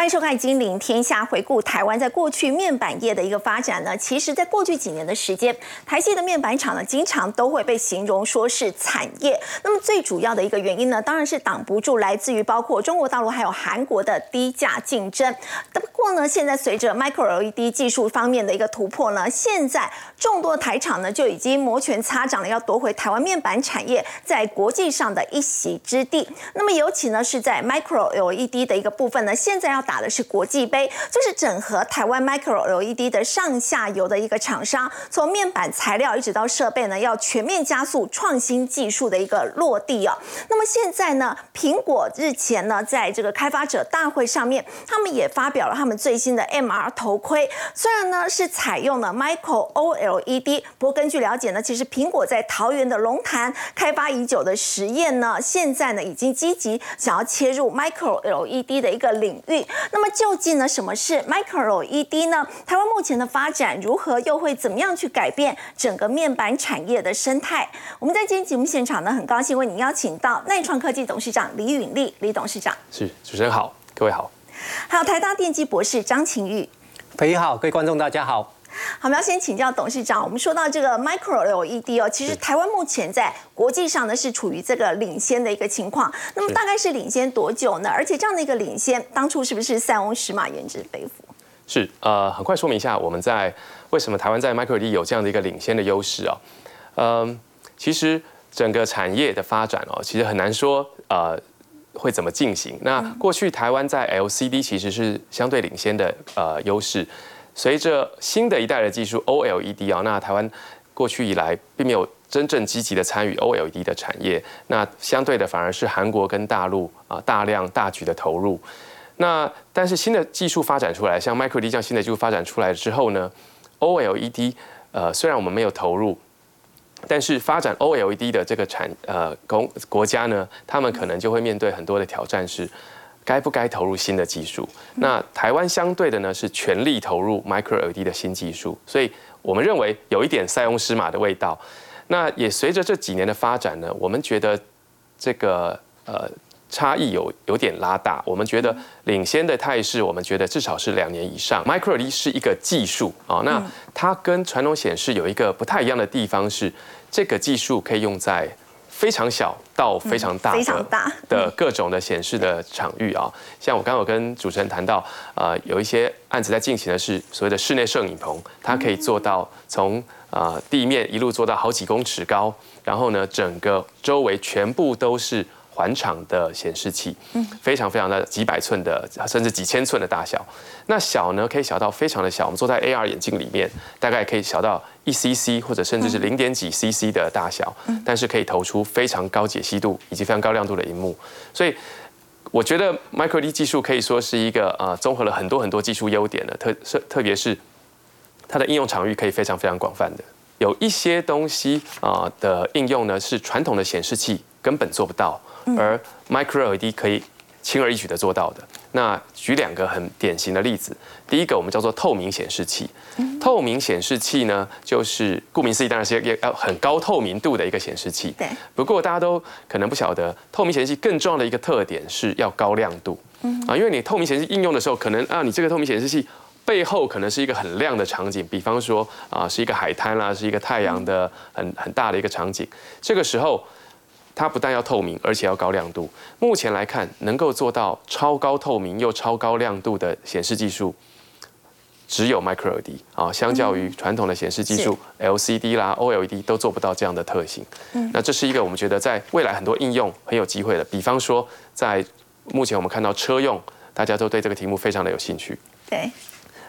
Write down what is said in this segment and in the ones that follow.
欢迎收看《金陵天下》，回顾台湾在过去面板业的一个发展呢。其实，在过去几年的时间，台系的面板厂呢，经常都会被形容说是产业。那么，最主要的一个原因呢，当然是挡不住来自于包括中国大陆还有韩国的低价竞争。不过呢，现在随着 Micro LED 技术方面的一个突破呢，现在众多台厂呢就已经摩拳擦掌了，要夺回台湾面板产业在国际上的一席之地。那么，尤其呢是在 Micro LED 的一个部分呢，现在要打的是国际杯，就是整合台湾 Micro LED 的上下游的一个厂商，从面板材料一直到设备呢，要全面加速创新技术的一个落地哦。那么现在呢，苹果日前呢，在这个开发者大会上面，他们也发表了他们最新的 MR 头盔，虽然呢是采用了 Micro OLED，不过根据了解呢，其实苹果在桃园的龙潭开发已久的实验呢，现在呢已经积极想要切入 Micro LED 的一个领域。那么究竟呢，什么是 Micro LED 呢？台湾目前的发展如何，又会怎么样去改变整个面板产业的生态？我们在今天节目现场呢，很高兴为您邀请到耐创科技董事长李允利李董事长。是主持人好，各位好。还有台大电机博士张晴玉。裴好，各位观众大家好。好，我们要先请教董事长。我们说到这个 Micro LED 哦，其实台湾目前在国际上呢是处于这个领先的一个情况。那么大概是领先多久呢？而且这样的一个领先，当初是不是塞翁失马焉知非福？是呃，很快说明一下，我们在为什么台湾在 Micro LED 有这样的一个领先的优势啊？嗯，其实整个产业的发展哦，其实很难说呃会怎么进行。那过去台湾在 LCD 其实是相对领先的呃优势。随着新的一代的技术 OLED 啊，那台湾过去以来并没有真正积极的参与 OLED 的产业，那相对的反而是韩国跟大陆啊大量大举的投入。那但是新的技术发展出来，像 Micro D 这样新的技术发展出来之后呢，OLED 呃虽然我们没有投入，但是发展 OLED 的这个产呃公国家呢，他们可能就会面对很多的挑战是。该不该投入新的技术？那台湾相对的呢是全力投入 Micro LED 的新技术，所以我们认为有一点塞翁失马的味道。那也随着这几年的发展呢，我们觉得这个呃差异有有点拉大。我们觉得领先的态势，我们觉得至少是两年以上。Micro LED 是一个技术啊，那它跟传统显示有一个不太一样的地方是，这个技术可以用在。非常小到非常大的的各种的显示的场域啊，像我刚刚有跟主持人谈到，呃，有一些案子在进行的是所谓的室内摄影棚，它可以做到从呃地面一路做到好几公尺高，然后呢，整个周围全部都是。环场的显示器，嗯，非常非常的几百寸的，甚至几千寸的大小。那小呢，可以小到非常的小。我们坐在 AR 眼镜里面，大概可以小到一 CC 或者甚至是零点几 CC 的大小，但是可以投出非常高解析度以及非常高亮度的荧幕。所以，我觉得 Micro LED 技术可以说是一个呃，综合了很多很多技术优点的，特特特别是它的应用场域可以非常非常广泛的。有一些东西啊的应用呢，是传统的显示器根本做不到。而 Micro LED 可以轻而易举的做到的。那举两个很典型的例子，第一个我们叫做透明显示器。透明显示器呢，就是顾名思义，当然是要要很高透明度的一个显示器。对。不过大家都可能不晓得，透明显示器更重要的一个特点是要高亮度。嗯。啊，因为你透明显示器应用的时候，可能啊，你这个透明显示器背后可能是一个很亮的场景，比方说啊，是一个海滩啦，是一个太阳的很很大的一个场景。这个时候。它不但要透明，而且要高亮度。目前来看，能够做到超高透明又超高亮度的显示技术，只有 Micro LED 啊。相较于传统的显示技术，LCD 啦、OLED 都做不到这样的特性。那这是一个我们觉得在未来很多应用很有机会的。比方说，在目前我们看到车用，大家都对这个题目非常的有兴趣。对。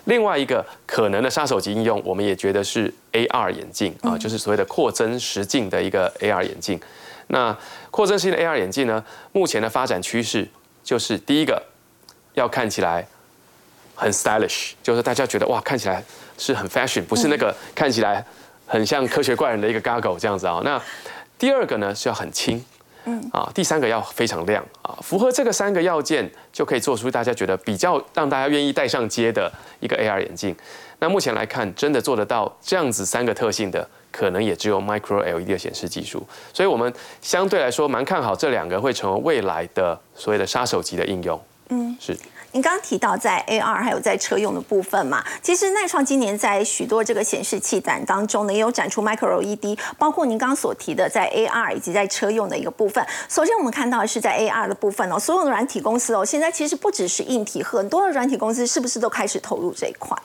另外一个可能的杀手级应用，我们也觉得是 AR 眼镜啊，就是所谓的扩增实境的一个 AR 眼镜。那扩增式的 AR 眼镜呢？目前的发展趋势就是第一个要看起来很 stylish，就是大家觉得哇，看起来是很 fashion，不是那个看起来很像科学怪人的一个 goggle 这样子啊。那第二个呢是要很轻，嗯啊，第三个要非常亮啊，符合这个三个要件就可以做出大家觉得比较让大家愿意戴上街的一个 AR 眼镜。那目前来看，真的做得到这样子三个特性的。可能也只有 Micro LED 的显示技术，所以我们相对来说蛮看好这两个会成为未来的所谓的杀手级的应用。嗯，是。您刚刚提到在 AR 还有在车用的部分嘛，其实耐创今年在许多这个显示器展当中呢，也有展出 Micro LED，包括您刚刚所提的在 AR 以及在车用的一个部分。首先我们看到的是在 AR 的部分哦，所有的软体公司哦，现在其实不只是硬体，很多的软体公司是不是都开始投入这一块？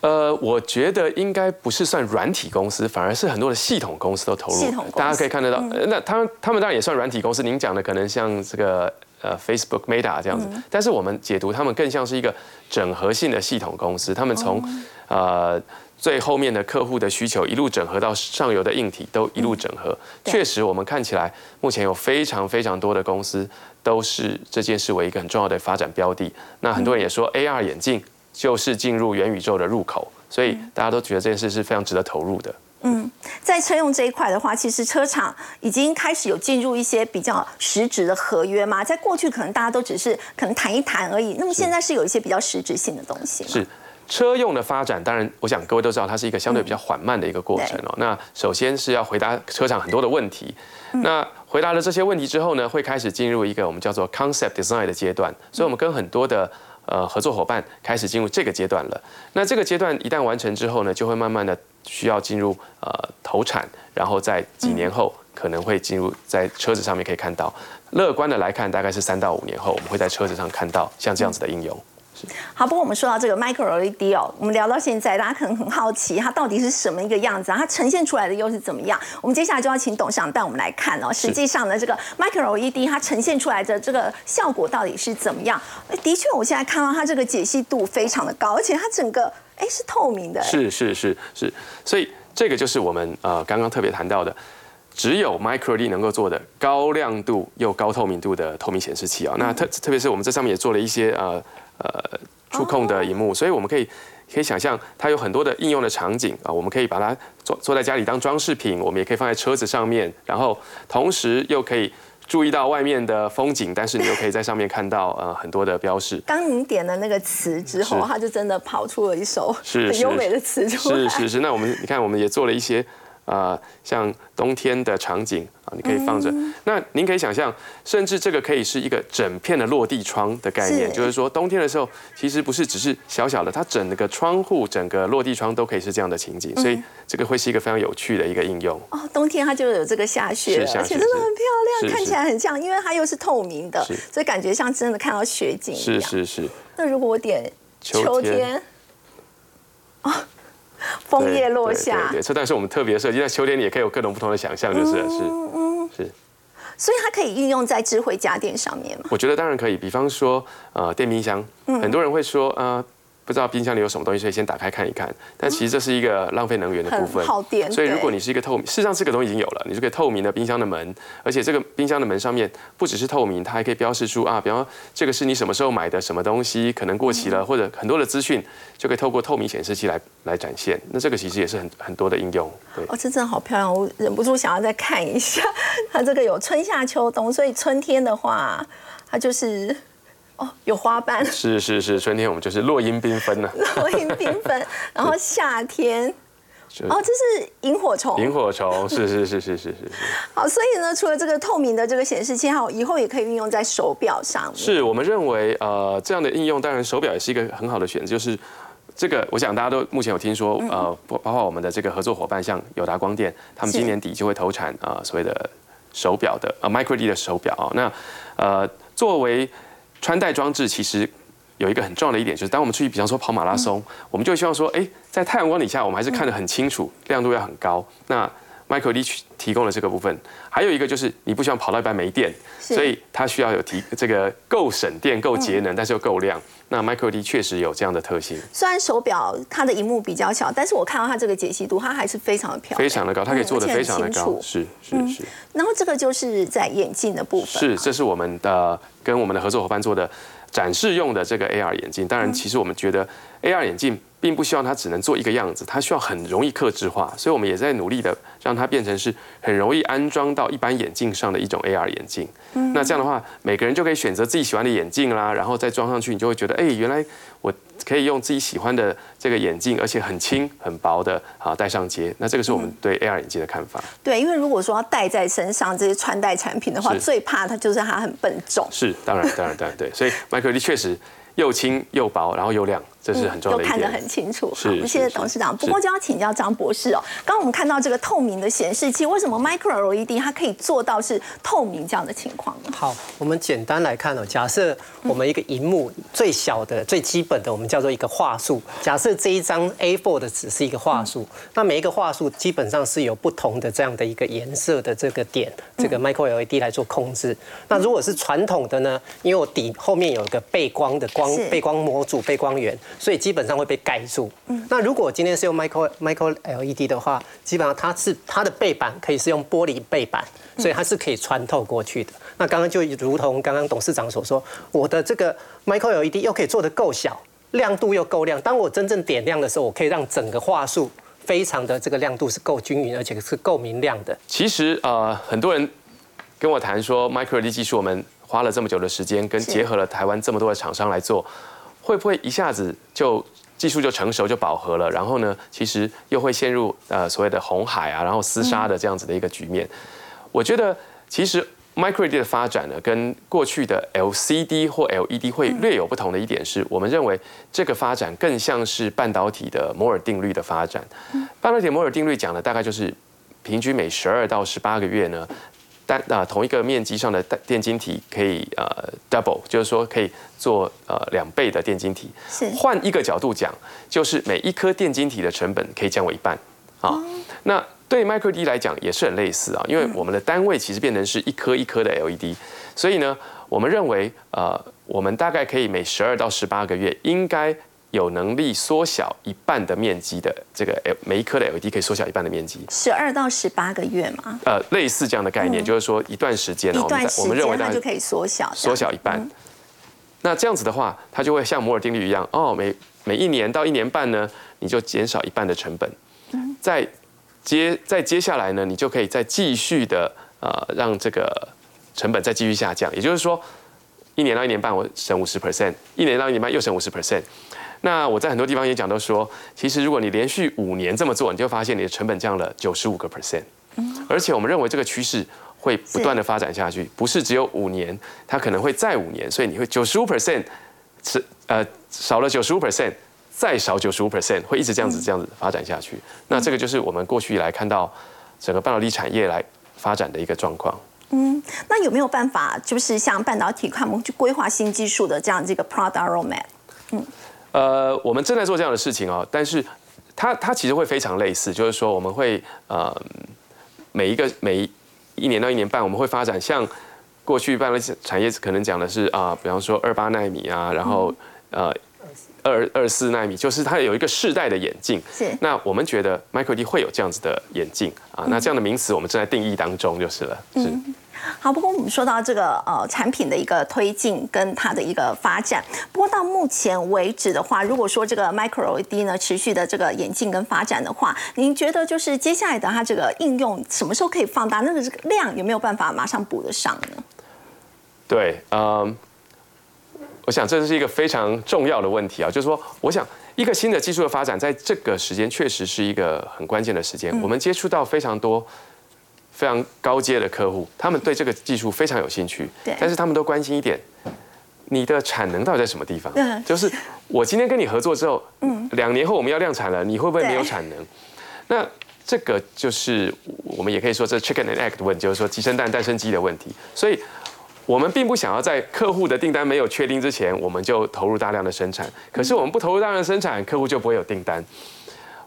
呃，我觉得应该不是算软体公司，反而是很多的系统公司都投入。系统公司大家可以看得到，呃那他们他们当然也算软体公司。您讲的可能像这个呃 Facebook、Meta 这样子，但是我们解读他们更像是一个整合性的系统公司。他们从呃最后面的客户的需求一路整合到上游的硬体，都一路整合。对确实，我们看起来目前有非常非常多的公司都是这件事为一个很重要的发展标的。那很多人也说 AR 眼镜就是进入元宇宙的入口，所以大家都觉得这件事是非常值得投入的。在车用这一块的话，其实车厂已经开始有进入一些比较实质的合约嘛。在过去可能大家都只是可能谈一谈而已，那么现在是有一些比较实质性的东西。是车用的发展，当然，我想各位都知道，它是一个相对比较缓慢的一个过程哦。那首先是要回答车厂很多的问题，那回答了这些问题之后呢，会开始进入一个我们叫做 concept design 的阶段。所以，我们跟很多的呃合作伙伴开始进入这个阶段了。那这个阶段一旦完成之后呢，就会慢慢的需要进入呃投产，然后在几年后可能会进入在车子上面可以看到。乐观的来看，大概是三到五年后，我们会在车子上看到像这样子的应用。好，不过我们说到这个 Micro LED 哦，我们聊到现在，大家可能很好奇，它到底是什么一个样子啊？它呈现出来的又是怎么样？我们接下来就要请董事长带我们来看哦。实际上呢，这个 Micro LED 它呈现出来的这个效果到底是怎么样？哎的确，我现在看到它这个解析度非常的高，而且它整个哎是透明的。哎是是是是，所以这个就是我们呃刚刚特别谈到的，只有 Micro LED 能够做的高亮度又高透明度的透明显示器啊、那特特别是我们这上面也做了一些呃呃触控的荧幕，所以我们可以。可以想象，它有很多的应用的场景啊，我们可以把它做坐在家里当装饰品，我们也可以放在车子上面，然后同时又可以注意到外面的风景，但是你又可以在上面看到呃很多的标识。刚您点了那个词之后，是它就真的跑出了一首很优美的词出来。是 是是，那我们你看，我们也做了一些呃，像冬天的场景啊，你可以放着。嗯。那您可以想象，甚至这个可以是一个整片的落地窗的概念，是。就是说冬天的时候，其实不是只是小小的，它整个窗户、整个落地窗都可以是这样的情景，所以这个会是一个非常有趣的一个应用。哦，冬天它就有这个下雪了，是下雪。而且真的很漂亮，看起来很像，因为它又是透明的，所以感觉像真的看到雪景一是样。是是，那如果我点秋天。秋天，哦，枫叶落下对，对，这但是我们特别设计，在秋天里也可以有各种不同的想象，就是是是。所以它可以运用在智慧家电上面吗？我觉得当然可以，比方说，呃，电冰箱，嗯很多人会说，呃，不知道冰箱里有什么东西，所以先打开看一看。但其实这是一个浪费能源的部分，耗电所以如果你是一个透明，事实上这个东西已经有了，你是个透明的冰箱的门，而且这个冰箱的门上面不只是透明，它还可以标示出啊，比方说这个是你什么时候买的什么东西，可能过期嗯了，或者很多的资讯就可以透过透明显示器来来展现。那这个其实也是很很多的应用，对。哦，这真的好漂亮，我忍不住想要再看一下。它这个有春夏秋冬，所以春天的话，它就是哦有花瓣，是是是，春天我们就是落英缤纷呢，落英缤纷。然后夏天，哦，这是萤火虫。萤火虫，是是是是是是是。好，所以呢，除了这个透明的这个显示器，还有以后也可以运用在手表上面。是我们认为，呃，这样的应用，当然手表也是一个很好的选择。就是这个，我想大家都目前有听说，呃，包包括我们的这个合作伙伴，像友达光电，他们今年底就会投产啊、呃所谓的手表的呃 Micro D 的手表啊、那呃，作为穿戴装置，其实有一个很重要的一点，就是当我们出去，比方说跑马拉松，我们就希望说，哎，在太阳光底下，我们还是看得很清楚，亮度要很高。那 Micro D 提供了这个部分，还有一个就是你不希望跑到一半没电，所以它需要有提这个够省电、够节能，但是又够亮。那 Micro D 确实有这样的特性，虽然手表它的荧幕比较小，但是我看到它这个解析度，它还是非常的漂亮，非常的高，它可以做的非常的高。是是是。然后这个就是在眼镜的部分。是，嘛，这是我们的跟我们的合作伙伴做的展示用的这个 AR 眼镜。当然，其实我们觉得 AR 眼镜并不希望它只能做一个样子，它需要很容易克制化，所以我们也在努力的让它变成是很容易安装到一般眼镜上的一种 AR 眼镜。那这样的话，每个人就可以选择自己喜欢的眼镜啦，然后再装上去，你就会觉得，哎，原来我可以用自己喜欢的这个眼镜，而且很轻很薄的啊戴上街。那这个是我们对 AR 眼镜的看法。对，因为如果说要戴在身上这些穿戴产品的话，最怕它就是它很笨重。是，当然，当然，当然，对。所以 Micro LED 确实又轻又薄，然后又亮。这是很重要的看得很清楚。好，谢谢董事长。不过就要请教张博士哦。刚刚我们看到这个透明的显示器，为什么 Micro LED 它可以做到是透明这样的情况呢？好，我们简单来看哦。假设我们一个荧幕最小的、最基本的，我们叫做一个画素。假设这一张 A4 的纸是一个画素，那每一个画素基本上是有不同的这样的一个颜色的这个点，这个 Micro LED 来做控制。那如果是传统的呢？因为我底后面有一个背光的光背光模组、背光源。所以基本上会被盖住。嗯，那如果今天是用 micro micro LED 的话，基本上它是它的背板可以是用玻璃背板，所以它是可以穿透过去的。那刚刚就如同刚刚董事长所说，我的这个 micro LED 又可以做得够小，亮度又够亮。当我真正点亮的时候，我可以让整个画素非常的这个亮度是够均匀，而且是够明亮的。其实呃，很多人跟我谈说 micro LED 技术，我们花了这么久的时间，跟结合了台湾这么多的厂商来做。会不会一下子就技术就成熟就饱和了？然后呢，其实又会陷入呃所谓的红海啊，然后厮杀的这样子的一个局面。我觉得其实 Micro LED 的发展呢，跟过去的 LCD 或 LED 会略有不同的一点是，我们认为这个发展更像是半导体的摩尔定律的发展。半导体摩尔定律讲的大概就是平均每十二到十八个月呢。单啊，同一个面积上的电晶体可以呃 double，就是说可以做呃两倍的电晶体。是。换一个角度讲，就是每一颗电晶体的成本可以降为一半。啊。那对 micro LED 来讲也是很类似啊，因为我们的单位其实变成是一颗一颗的 LED，所以呢，我们认为呃，我们大概可以每十二到十八个月应该。有能力缩小一半的面积的这个每一颗的 LED 可以缩小一半的面积，十二到十八个月嘛？呃，类似这样的概念，就是说一段时间，一段时间它就可以缩小，缩小一半。那这样子的话，它就会像摩尔定律一样，哦，每每一年到一年半呢，你就减少一半的成本。嗯。再接再接下来呢，你就可以再继续的呃，让这个成本再继续下降。也就是说，一年到一年半我省五十 percent，一年到一年半又省五十 percent。那我在很多地方也讲到说，其实如果你连续五年这么做，你就发现你的成本降了九十五个 percent，而且我们认为这个趋势会不断的发展下去，不是只有五年，它可能会再五年，所以你会九十五 percent 是呃少了九十五 percent，再少九十五 percent，会一直这样子这样子发展下去。那这个就是我们过去以来看到整个半导体产业来发展的一个状况。嗯，那有没有办法，就是像半导体看我们去规划新技术的这样这个 product roadmap？嗯。呃，我们正在做这样的事情哦，但是它它其实会非常类似，就是说我们会呃每一个每一年到一年半，我们会发展像过去半导体产业可能讲的是啊，比方说二八纳米啊，然后呃二二四纳米，就是它有一个世代的眼镜。是。那我们觉得 Micro D 会有这样子的眼镜啊，那这样的名词我们正在定义当中就是了。是。好，不过我们说到这个呃产品的一个推进跟它的一个发展，不过到目前为止的话，如果说这个 Micro LED 呢持续的这个演进跟发展的话，您觉得就是接下来的它这个应用什么时候可以放大？那个这个量有没有办法马上补得上呢？对，嗯，我想这是一个非常重要的问题啊，就是说，我想一个新的技术的发展，在这个时间确实是一个很关键的时间，我们接触到非常多。非常高阶的客户，他们对这个技术非常有兴趣，但是他们都关心一点，你的产能到底在什么地方？就是我今天跟你合作之后，嗯，两年后我们要量产了，你会不会没有产能？那这个就是我们也可以说这 chicken and egg 的问题，就是说鸡生蛋蛋生鸡的问题。所以，我们并不想要在客户的订单没有确定之前，我们就投入大量的生产。可是我们不投入大量的生产，客户就不会有订单。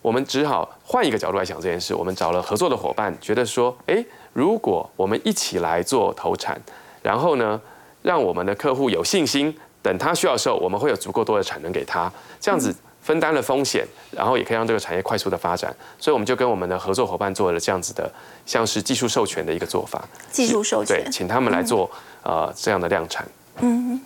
我们只好换一个角度来想这件事。我们找了合作的伙伴，觉得说，哎，如果我们一起来做投产，然后呢，让我们的客户有信心，等他需要的时候，我们会有足够多的产能给他，这样子分担了风险，然后也可以让这个产业快速的发展。所以我们就跟我们的合作伙伴做了这样子的，像是技术授权的一个做法。技术授权，对，请他们来做呃这样的量产。嗯。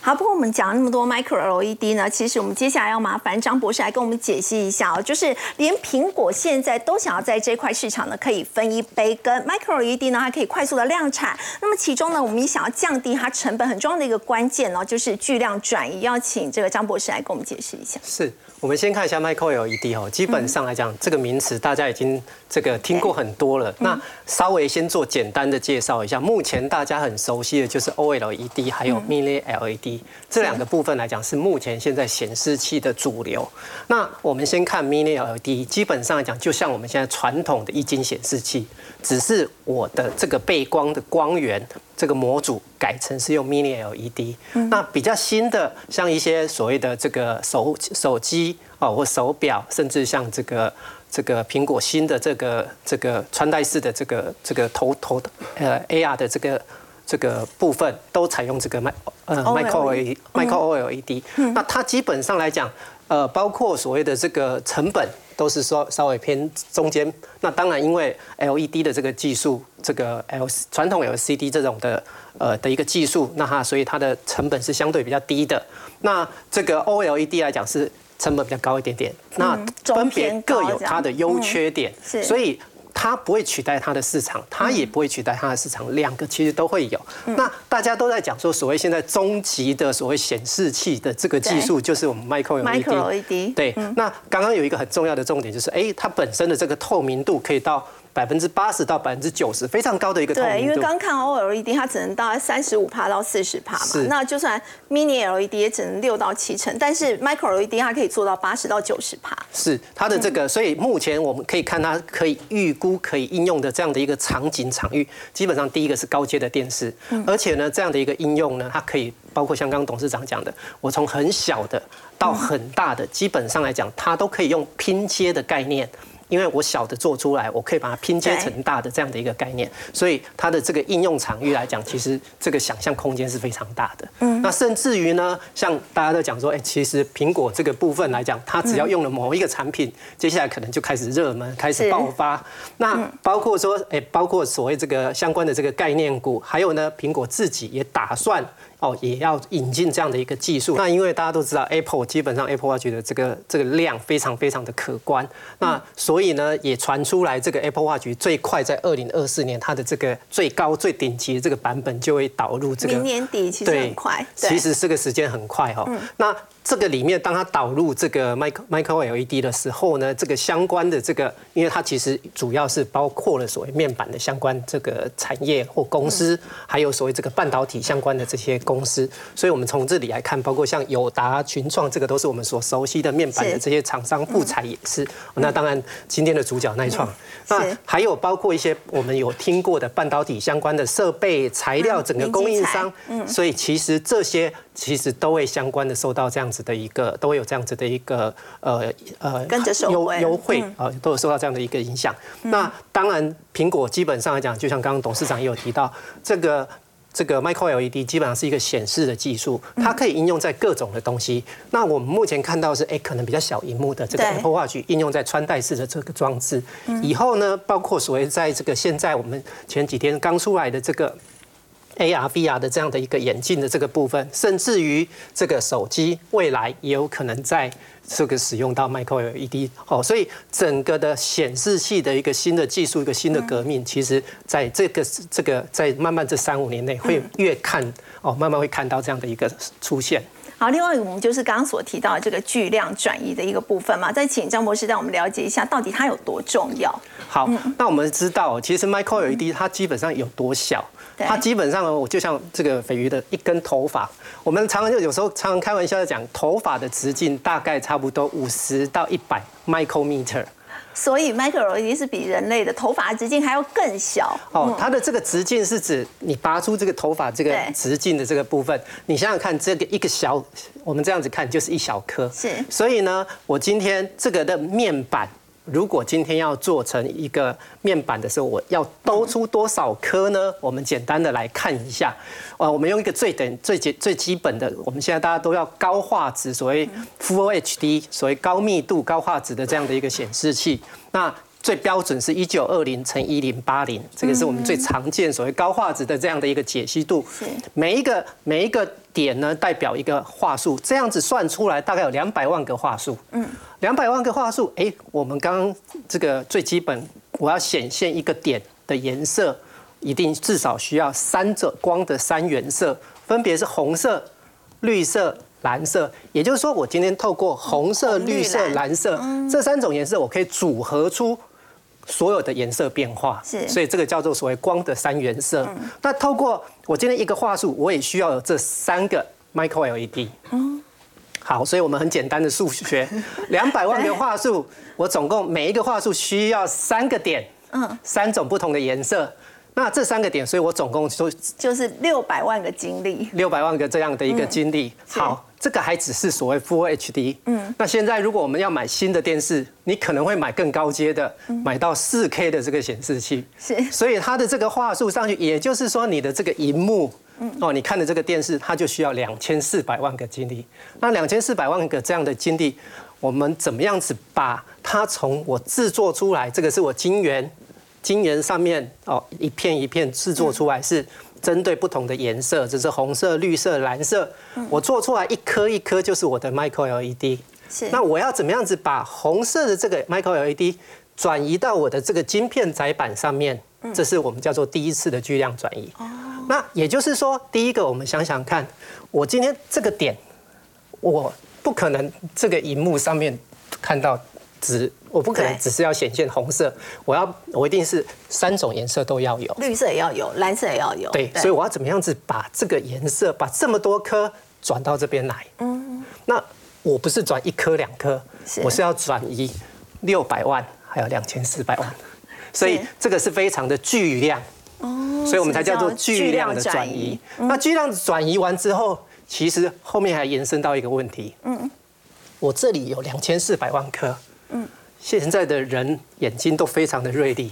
好，不过我们讲了那么多 Micro LED 呢，其实我们接下来要麻烦张博士来跟我们解析一下哦，就是连苹果现在都想要在这块市场呢可以分一杯羹，Micro LED 呢还可以快速的量产。那么其中呢，我们也想要降低它成本很重要的一个关键呢，就是巨量转移。要请这个张博士来跟我们解释一下。是我们先看一下 Micro LED 哦，基本上来讲，这个名词大家已经这个听过很多了。那稍微先做简单的介绍一下，目前大家很熟悉的就是 OLED 还有 Mini LED 这两个部分来讲，是目前现在显示器的主流。那我们先看 Mini LED，基本上来讲，就像我们现在传统的液晶显示器，只是我的这个背光的光源。这个模组改成是用 Mini LED，那比较新的，像一些所谓的这个手手机哦或手表，甚至像这个这个苹果新的这个这个穿戴式的这个这个头头呃 AR 的这个这个部分，都采用这个麦呃 Micro Micro OLED。那它基本上来讲，呃，包括所谓的这个成本。都是说稍微偏中间，那当然因为 LED 的这个技术，这个 L 传统 LCD 这种的呃的一个技术，那它所以它的成本是相对比较低的。那这个 OLED 来讲是成本比较高一点点，那分别各有它的优缺点，所以。它不会取代它的市场，它也不会取代它的市场，两个其实都会有。那大家都在讲说，所谓现在终极的所谓显示器的这个技术，就是我们 Micro LED。对，那刚刚有一个很重要的重点就是，哎，它本身的这个透明度可以到。百分之八十到百分之九十，非常高的一个透明度。对，因为刚看 OLED，它只能到三十五帕到四十帕嘛。是。那就算 Mini LED 也只能六到七成，但是 Micro LED 它可以做到八十到九十帕。是它的这个，所以目前我们可以看它可以预估可以应用的这样的一个场景场域，基本上第一个是高阶的电视，而且呢，这样的一个应用呢，它可以包括像刚刚董事长讲的，我从很小的到很大的，基本上来讲，它都可以用拼接的概念。因为我小的做出来，我可以把它拼接成大的这样的一个概念，所以它的这个应用场域来讲，其实这个想象空间是非常大的。嗯，那甚至于呢，像大家都讲说，哎，其实苹果这个部分来讲，它只要用了某一个产品，接下来可能就开始热门，开始爆发。那包括说，哎，包括所谓这个相关的这个概念股，还有呢，苹果自己也打算。哦，也要引进这样的一个技术。那因为大家都知道，Apple 基本上 Apple Watch 的这个这个量非常非常的可观。那所以呢，也传出来这个 Apple Watch 最快在二零二四年，它的这个最高最顶级的这个版本就会导入这个。明年底其实很快。其实这个时间很快哈。那这个里面，当它导入这个 Micro Micro LED 的时候呢，这个相关的这个，因为它其实主要是包括了所谓面板的相关这个产业或公司，还有所谓这个半导体相关的这些公司，所以我们从这里来看，包括像友达、群创，这个都是我们所熟悉的面板的这些厂商，富彩也是。那当然，今天的主角耐创，那还有包括一些我们有听过的半导体相关的设备、材料，整个供应商。嗯，所以其实这些。其实都会相关的受到这样子的一个，都会有这样子的一个呃呃跟着优优惠啊，都有受到这样的一个影响。那当然，苹果基本上来讲，就像刚刚董事长也有提到，这个这个 Micro LED 基本上是一个显示的技术，它可以应用在各种的东西。那我们目前看到是，哎，可能比较小荧幕的这个 Apple Watch 应用在穿戴式的这个装置。以后呢，包括所谓在这个现在我们前几天刚出来的这个。AR、VR 的这样的一个眼镜的这个部分，甚至于这个手机未来也有可能在这个使用到 Micro LED 哦，所以整个的显示器的一个新的技术，一个新的革命，其实在这个这个在慢慢这三五年内会越看哦，慢慢会看到这样的一个出现。好，另外一个我们就是刚刚所提到的这个巨量转移的一个部分嘛，再请张博士带我们了解一下，到底它有多重要。好，那我们知道，其实 Micro LED 它基本上有多小。它基本上，我就像这个鲱鱼的一根头发，我们常常就有时候常常开玩笑的讲，头发的直径大概差不多五十到一百 micrometer。所以 micro LED 是比人类的头发直径还要更小。哦，它的这个直径是指你拔出这个头发这个直径的这个部分，你想想看，这个一个小，我们这样子看就是一小颗。是。所以呢，我今天这个的面板。如果今天要做成一个面板的时候，我要兜出多少颗呢？我们简单的来看一下，呃，我们用一个最等最基最基本的，我们现在大家都要高画质，所谓 Full HD，所谓高密度高画质的这样的一个显示器，那。最标准是一九二零乘一零八零，这个是我们最常见所谓高画质的这样的一个解析度。每一个每一个点呢，代表一个话术，这样子算出来大概有两百万个话术。嗯，两百万个话术，哎，我们刚刚这个最基本，我要显现一个点的颜色，一定至少需要三者光的三原色，分别是红色、绿色、蓝色，也就是说，我今天透过红色、绿绿色、蓝蓝色这三种颜色，我可以组合出所有的颜色变化。是所以这个叫做所谓光的三原色。那透过我今天一个话术，我也需要有这三个 micro LED。嗯好，所以我们很简单的数学，两百万个话术，我总共每一个话术需要三个点，嗯三种不同的颜色。那这三个点，所以我总共就就是六百万个精力。六百万个这样的一个精力。是好，这个还只是所谓 Full HD。嗯，那现在如果我们要买新的电视，你可能会买更高阶的，买到 4K 的这个显示器。是所以它的这个话术上去，也就是说你的这个荧幕。哦，你看的这个电视，它就需要两千四百万个精力。那两千四百万个这样的精力，我们怎么样子把它从我制作出来？这个是我晶圆，晶圆上面哦一片一片制作出来是针对不同的颜色，这是红色、绿色、蓝色。我做出来一颗一颗就是我的 micro LED。是那我要怎么样子把红色的这个 micro LED 转移到我的这个晶片载板上面？这是我们叫做第一次的巨量转移。那也就是说，第一个我们想想看，我今天这个点，我不可能这个荧幕上面看到只，我不可能只是要显现红色，我要我一定是三种颜色都要有。绿色也要有，蓝色也要有。对，所以我要怎么样子把这个颜色，把这么多颗转到这边来？嗯，那我不是转一颗两颗，我是要转移六百万，还有两千四百万，所以这个是非常的巨量，哦所以我们才叫做巨量的转移。那巨量转移完之后，其实后面还延伸到一个问题，嗯，我这里有两千四百万颗，嗯，现在的人眼睛都非常的锐利。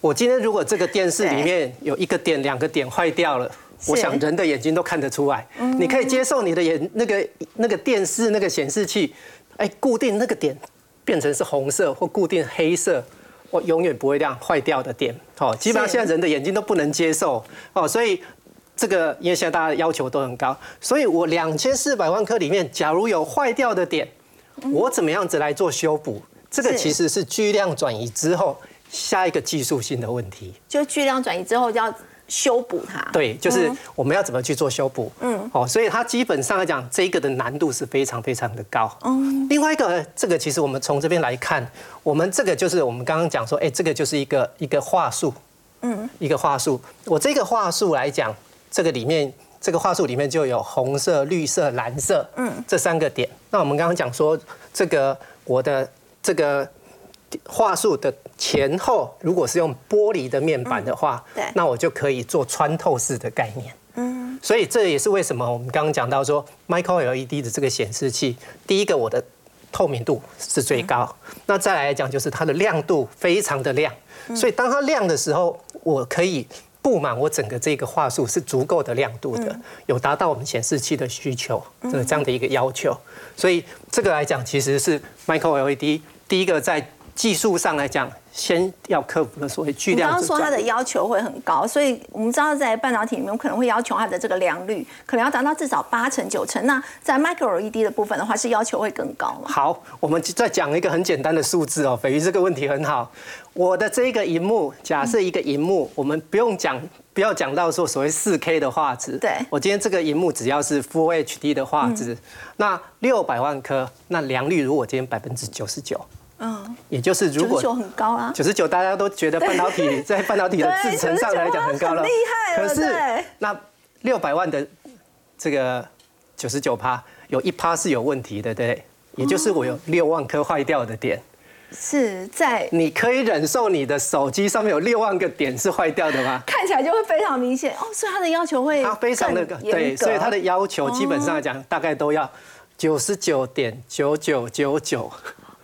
我今天如果这个电视里面有一个点、两个点坏掉了，我想人的眼睛都看得出来。你可以接受你的眼那个那个电视那个显示器，哎，固定那个点变成是红色或固定黑色，我永远不会让坏掉的点。哦，基本上现在人的眼睛都不能接受哦，所以。这个因为现在大家的要求都很高，所以我两千四百万颗里面，假如有坏掉的点，我怎么样子来做修补？这个其实是巨量转移之后下一个技术性的问题。就巨量转移之后要修补它。对，就是我们要怎么去做修补。嗯，哦，所以它基本上来讲，这个的难度是非常非常的高。嗯，另外一个，这个其实我们从这边来看，我们这个就是我们刚刚讲说，哎，这个就是一个一个话术。嗯，一个话术。我这个话术来讲，这个里面这个话术里面就有红色、绿色、蓝色，嗯，这三个点。那我们刚刚讲说，这个我的这个话术的前后，如果是用玻璃的面板的话，对。那我就可以做穿透式的概念。嗯，所以这也是为什么我们刚刚讲到说，micro LED 的这个显示器，第一个我的透明度是最高，那再来讲就是它的亮度非常的亮，所以当它亮的时候，我可以布满我整个这个话术是足够的亮度的，有达到我们显示器的需求这这样的一个要求。所以这个来讲，其实是 micro LED 第一个在技术上来讲，先要克服的所谓巨你刚刚。说它的要求会很高，所以我们知道在半导体里面可能会要求它的这个良率可能要达到至少八成九成。那在 micro LED 的部分的话，是要求会更高嘛？好，我们再讲一个很简单的数字哦。斐鱼这个问题很好。我的这个荧幕，假设一个荧幕，我们不用讲，不要讲到说所谓四 K 的画质。对我今天这个荧幕只要是 Full HD 的画质，那六百万颗，那良率如果今天百分之九十九，嗯，也就是如果九十九很高啊。九十九，大家都觉得半导体在半导体的制程上来讲很高了，对99很厉害了可是对那六百万的这个九十九趴，有一趴是有问题的，对不对？也就是我有六万颗坏掉的点，是在你可以忍受你的手机上面有六万个点是坏掉的吗？看起来就会非常明显哦，所以它的要求会它非常的对，所以它的要求基本上来讲，大概都要九十九点九九九九。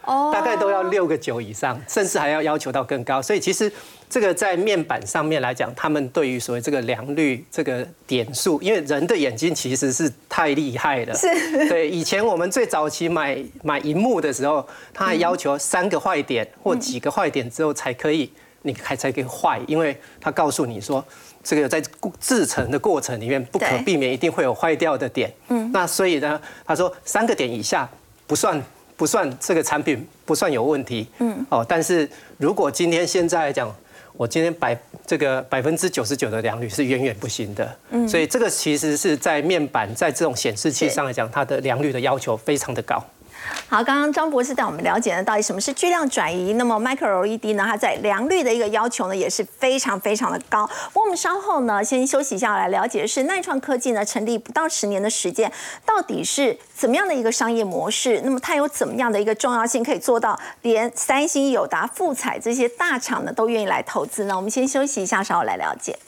哦大概都要六个九以上，甚至还要要求到更高。所以其实这个在面板上面来讲，他们对于所谓这个良率、这个点数，因为人的眼睛其实是太厉害了。是 对，以前我们最早期买买荧幕的时候，他还要求三个坏点或几个坏点之后才可以，你还才可以坏，因为他告诉你说。这个在制成的过程里面不可避免，一定会有坏掉的点。嗯，那所以呢，他说三个点以下不算不算这个产品不算有问题。嗯，哦，但是如果今天现在来讲，我今天百这个百分之九十九的良率是远远不行的。嗯，所以这个其实是在面板在这种显示器上来讲，它的良率的要求非常的高。好，刚刚张博士带我们了解了到底什么是巨量转移。那么 Micro LED 呢，它在良率的一个要求呢也是非常非常的高。我们稍后呢先休息一下来了解的是耐创科技呢成立不到十年的时间，到底是怎么样的一个商业模式？那么它有怎么样的一个重要性，可以做到连三星、友达、富彩这些大厂呢都愿意来投资呢？我们先休息一下，稍后来了解。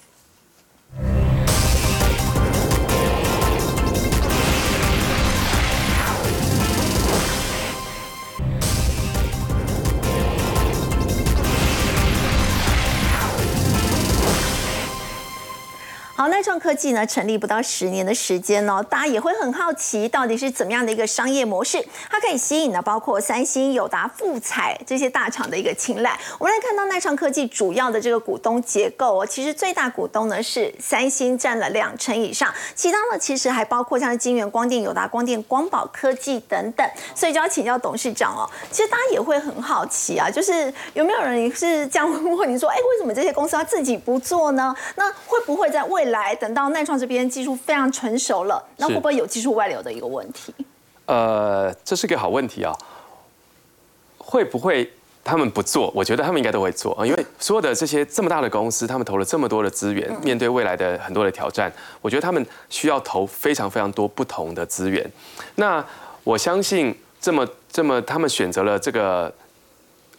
好，耐创科技呢成立不到十年的时间哦，大家也会很好奇，到底是怎么样的一个商业模式，它可以吸引呢包括三星、友达、富彩这些大厂的一个青睐。我们来看到耐创科技主要的这个股东结构哦，其实最大股东呢是三星，占了两成以上，其他呢其实还包括像是金源光电、友达光电、光宝科技等等。所以就要请教董事长哦，其实大家也会很好奇啊，就是有没有人是这样问你说，哎，为什么这些公司他自己不做呢？那会不会在未来？来，等到耐创这边技术非常成熟了，那会不会有技术外流的一个问题？呃，这是个好问题啊。会不会他们不做？我觉得他们应该都会做啊，因为所有的这些这么大的公司，他们投了这么多的资源，面对未来的很多的挑战，我觉得他们需要投非常非常多不同的资源。那我相信，这么这么，他们选择了这个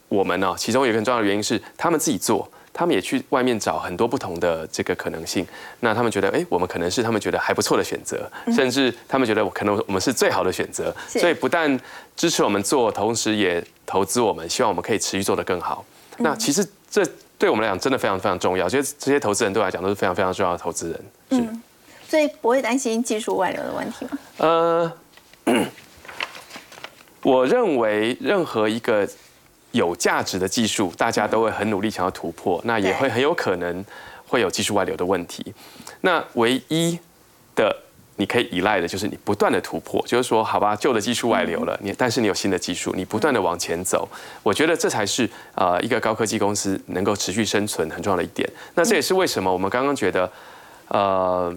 我们呢，其中有一个很重要的原因是他们自己做。他们也去外面找很多不同的这个可能性，那他们觉得，哎，我们可能是他们觉得还不错的选择，甚至他们觉得可能我们是最好的选择，所以不但支持我们做，同时也投资我们，希望我们可以持续做得更好。那其实这对我们来讲真的非常非常重要，觉得这些投资人对我来讲都是非常非常重要的投资人。嗯，所以不会担心技术外流的问题吗？呃，我认为任何一个。有价值的技术，大家都会很努力想要突破，那也会很有可能会有技术外流的问题。那唯一的你可以依赖的就是你不断的突破，就是说，好吧，旧的技术外流了，你但是你有新的技术，你不断的往前走，我觉得这才是呃一个高科技公司能够持续生存很重要的一点。那这也是为什么我们刚刚觉得，呃，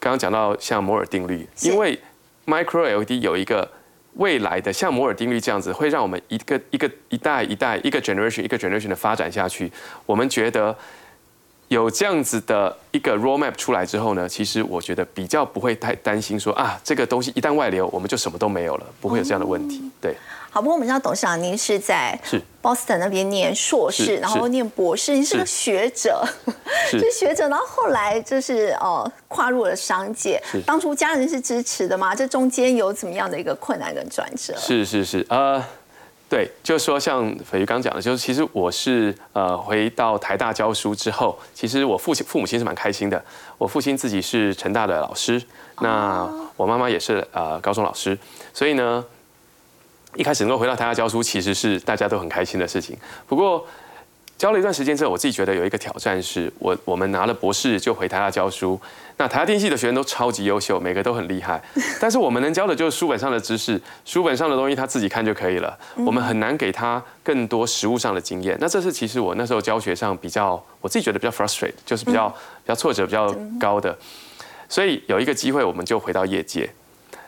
刚刚讲到像摩尔定律，因为 Micro LED 有一个。未来的像摩尔定律这样子，会让我们一个一个一代一代一个 generation 一个 generation 的发展下去。我们觉得有这样子的一个 roadmap 出来之后呢，其实我觉得比较不会太担心说啊，这个东西一旦外流，我们就什么都没有了，不会有这样的问题。对。好，不过我们知道董事长您是在 Boston 那边念硕士，然后念博士，你是个学者，是学者，然后后来就是哦跨入了商界。当初家人是支持的吗？这中间有怎么样的一个困难跟转折？是是是，呃，对，就是说像斐鱼刚讲的，就是其实我是呃回到台大教书之后，其实我父亲父母亲是蛮开心的。我父亲自己是成大的老师，那我妈妈也是呃高中老师，所以呢。一开始能够回到台大教书，其实是大家都很开心的事情。不过教了一段时间之后，我自己觉得有一个挑战是，我我们拿了博士就回台大教书。那台大电系的学生都超级优秀，每个都很厉害。但是我们能教的就是书本上的知识，书本上的东西他自己看就可以了。我们很难给他更多实物上的经验。那这是其实我那时候教学上比较，我自己觉得比较 frustrate，就是比较比较挫折比较高的。所以有一个机会，我们就回到业界。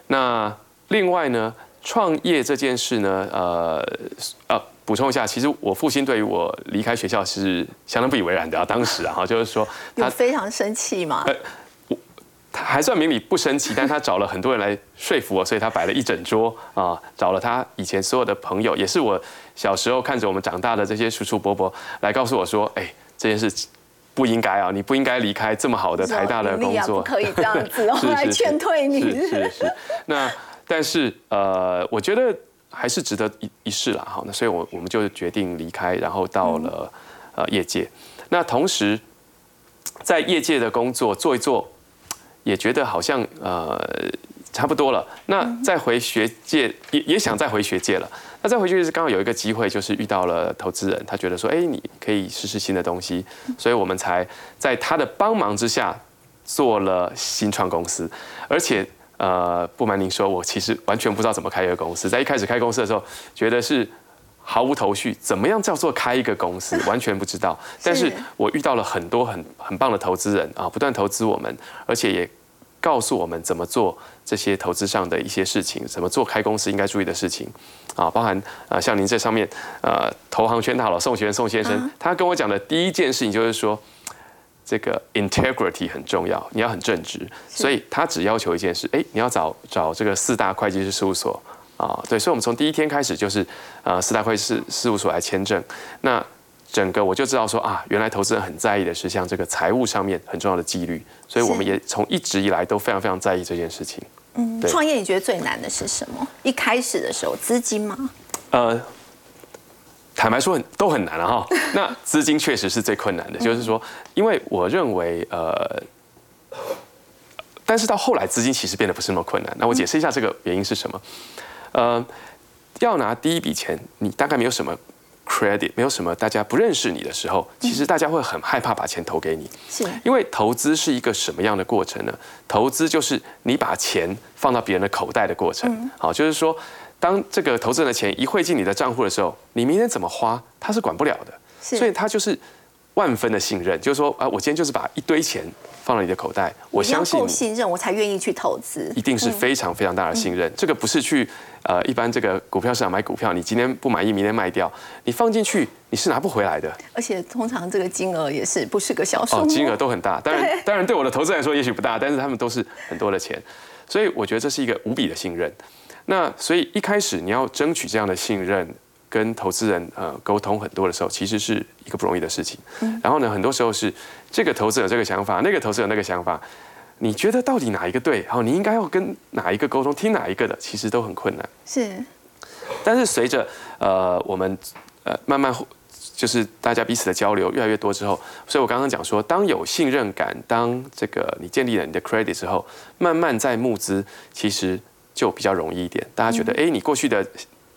那另外呢？创业这件事呢，呃，呃，补充一下，其实我父亲对于我离开学校是相当不以为然的啊。当时啊，哈，就是说他非常生气嘛。呃，我他还算明理不生气，但他找了很多人来说服我，所以他摆了一整桌啊，找了他以前所有的朋友，也是我小时候看着我们长大的这些叔叔伯伯，来告诉我说，哎，这件事不应该啊，你不应该离开这么好的台大的工作，不可以这样子，然后来劝退你。是是是，那。但是呃，我觉得还是值得一一试了哈。那所以，我我们就决定离开，然后到了呃业界。那同时，在业界的工作做一做，也觉得好像呃差不多了。那再回学界，也也想再回学界了。那再回去是刚好有一个机会，就是遇到了投资人，他觉得说，哎，你可以试试新的东西，所以我们才在他的帮忙之下做了新创公司，而且。呃，不瞒您说，我其实完全不知道怎么开一个公司。在一开始开公司的时候，觉得是毫无头绪，怎么样叫做开一个公司，完全不知道。但是我遇到了很多很很棒的投资人啊，不断投资我们，而且也告诉我们怎么做这些投资上的一些事情，怎么做开公司应该注意的事情啊，包含呃像您这上面呃投行圈大佬宋学宋先生，他跟我讲的第一件事情就是说，这个 integrity 很重要，你要很正直，所以他只要求一件事，哎，你要找找这个四大会计师事务所。啊，对，所以，我们从第一天开始就是，呃，四大会计师事务所来签证。那整个我就知道说啊，原来投资人很在意的是像这个财务上面很重要的纪律，所以我们也从一直以来都非常非常在意这件事情。嗯，创业你觉得最难的是什么？一开始的时候资金吗？呃，坦白说很都很难了哈。那资金确实是最困难的，就是说，因为我认为呃，但是到后来资金其实变得不是那么困难。那我解释一下这个原因是什么？呃，要拿第一笔钱，你大概没有什么 credit，没有什么大家不认识你的时候，其实大家会很害怕把钱投给你，是因为投资是一个什么样的过程呢？投资就是你把钱放到别人的口袋的过程。好，就是说，当这个投资人的钱一汇进你的账户的时候，你明天怎么花，他是管不了的，所以他就是万分的信任，就是说啊，我今天就是把一堆钱。放了你的口袋，我相信你信任我才愿意去投资，一定是非常非常大的信任。这个不是去呃一般这个股票市场买股票，你今天不满意，明天卖掉，你放进去你是拿不回来的。而且通常这个金额也是不是个小数，金额都很大。当然当然对我的投资来说也许不大，但是他们都是很多的钱，所以我觉得这是一个无比的信任。那所以一开始你要争取这样的信任。跟投资人呃沟通很多的时候，其实是一个不容易的事情。然后呢，很多时候是这个投资者这个想法，那个投资者那个想法，你觉得到底哪一个对？然后你应该要跟哪一个沟通，听哪一个的，其实都很困难。是。但是随着呃我们呃慢慢就是大家彼此的交流越来越多之后，所以我刚刚讲说，当有信任感，当这个你建立了你的 credit 之后，慢慢在募资，其实就比较容易一点。大家觉得，哎，你过去的。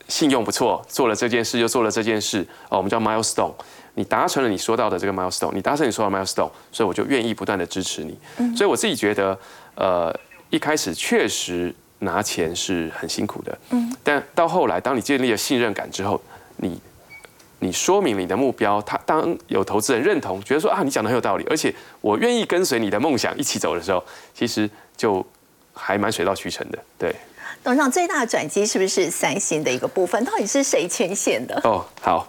信用不错，做了这件事就做了这件事，哦，我们叫 milestone。你达成了你说到的这个 milestone，你达成你说到 milestone，所以我就愿意不断的支持你。所以我自己觉得，呃，一开始确实拿钱是很辛苦的，嗯，但到后来，当你建立了信任感之后，你你说明你的目标，他当有投资人认同，觉得说啊，你讲的很有道理，而且我愿意跟随你的梦想一起走的时候，其实就还蛮水到渠成的，对。董事长最大的转机是不是三星的一个部分？到底是谁牵线的？哦，好，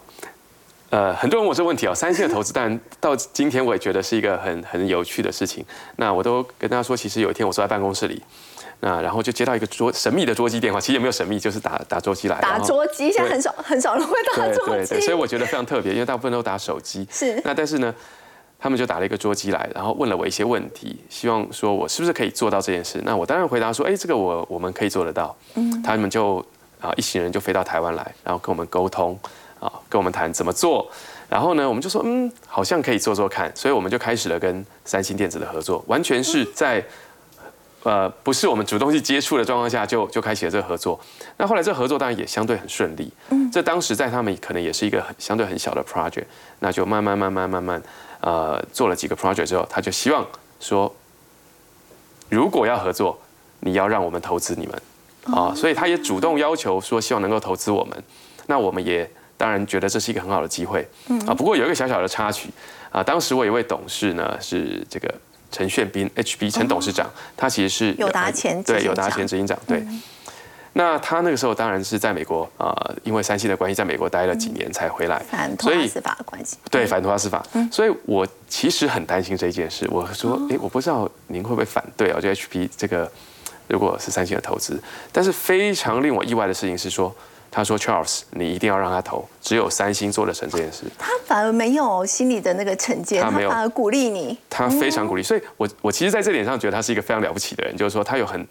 呃，很多人问我这个问题哦。三星的投资，但到今天我也觉得是一个很很有趣的事情。那我都跟大家说，其实有一天我坐在办公室里，那然后就接到一个桌神秘的桌机电话，其实也没有神秘，就是打打桌机来。打桌机，现在很少很少人会打桌机，所以我觉得非常特别，因为大部分都打手机。是。那但是呢？他们就打了一个桌机来，然后问了我一些问题，希望说我是不是可以做到这件事。那我当然回答说，哎，这个我我们可以做得到。嗯，他们就啊一行人就飞到台湾来，然后跟我们沟通啊，跟我们谈怎么做。然后呢，我们就说，嗯，好像可以做做看。所以我们就开始了跟三星电子的合作，完全是在呃不是我们主动去接触的状况下就 就开启了这个合作。那后来这个合作当然也相对很顺利。嗯，这当时在他们可能也是一个很相对很小的 project，那就慢慢慢慢慢慢。呃，做了几个 project 之后，他就希望说，如果要合作，你要让我们投资你们啊，所以他也主动要求说，希望能够投资我们。那我们也当然觉得这是一个很好的机会啊。不过有一个小小的插曲啊，当时我一位董事呢是这个陈炫斌，HB 陈董事长，他其实是有达前对有达前执行长对。那他那个时候当然是在美国啊，因为三星的关系，在美国待了几年才回来。反托拉斯法的关系。对，反托拉斯法。嗯所以我其实很担心这件事。我说，哎，我不知道您会不会反对啊？就 HP 这个，如果是三星的投资，但是非常令我意外的事情是说，他说 Charles，你一定要让他投，只有三星做得成这件事。他反而没有心里的那个成见，他反而鼓励你。他非常鼓励，所以我我其实在这点上觉得他是一个非常了不起的人，就是说他有很。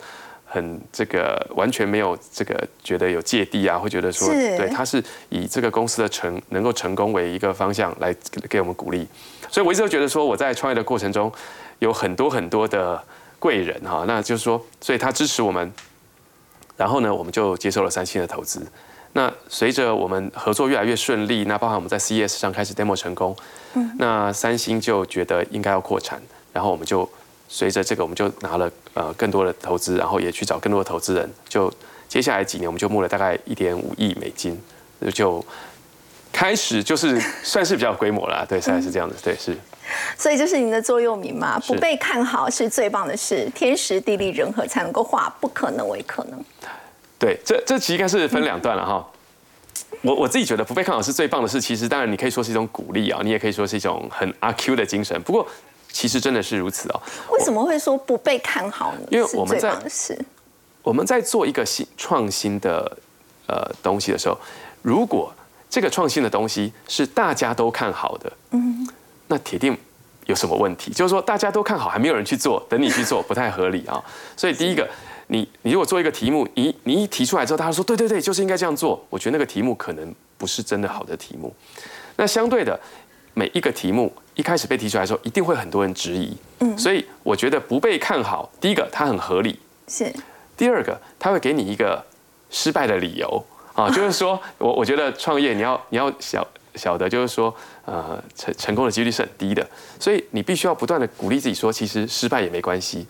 很这个完全没有这个觉得有芥蒂啊，会觉得说，对，他是以这个公司的成能够成功为一个方向来给我们鼓励，所以我一直都觉得说我在创业的过程中有很多很多的贵人哈，那就是说，所以他支持我们，然后呢，我们就接受了三星的投资。那随着我们合作越来越顺利，那包含我们在 CES 上开始 demo 成功，嗯，那三星就觉得应该要扩产，然后我们就。随着这个，我们就拿了呃更多的投资，然后也去找更多的投资人。就接下来几年，我们就募了大概一点五亿美金，就开始就是算是比较规模了，对，大概是这样子，对，是。所以就是您的座右铭嘛，不被看好是最棒的事，天时地利人和才能够化不可能为可能。对，这这其实应该是分两段了哈。我我自己觉得不被看好是最棒的事，其实当然你可以说是一种鼓励啊，你也可以说是一种很阿 Q 的精神。不过其实真的是如此哦。为什么会说不被看好呢？因为我们在是我们在做一个新创新的呃东西的时候，如果这个创新的东西是大家都看好的，嗯，那铁定有什么问题？就是说大家都看好，还没有人去做，等你去做不太合理啊。所以第一个。你你如果做一个题目，你你一提出来之后，大家说对对对，就是应该这样做。我觉得那个题目可能不是真的好的题目。那相对的，每一个题目一开始被提出来的时候，一定会很多人质疑。嗯，所以我觉得不被看好，第一个它很合理，是。第二个，它会给你一个失败的理由啊，就是说我我觉得创业你要你要晓晓得，就是说呃成成功的几率是很低的，所以你必须要不断的鼓励自己说，其实失败也没关系。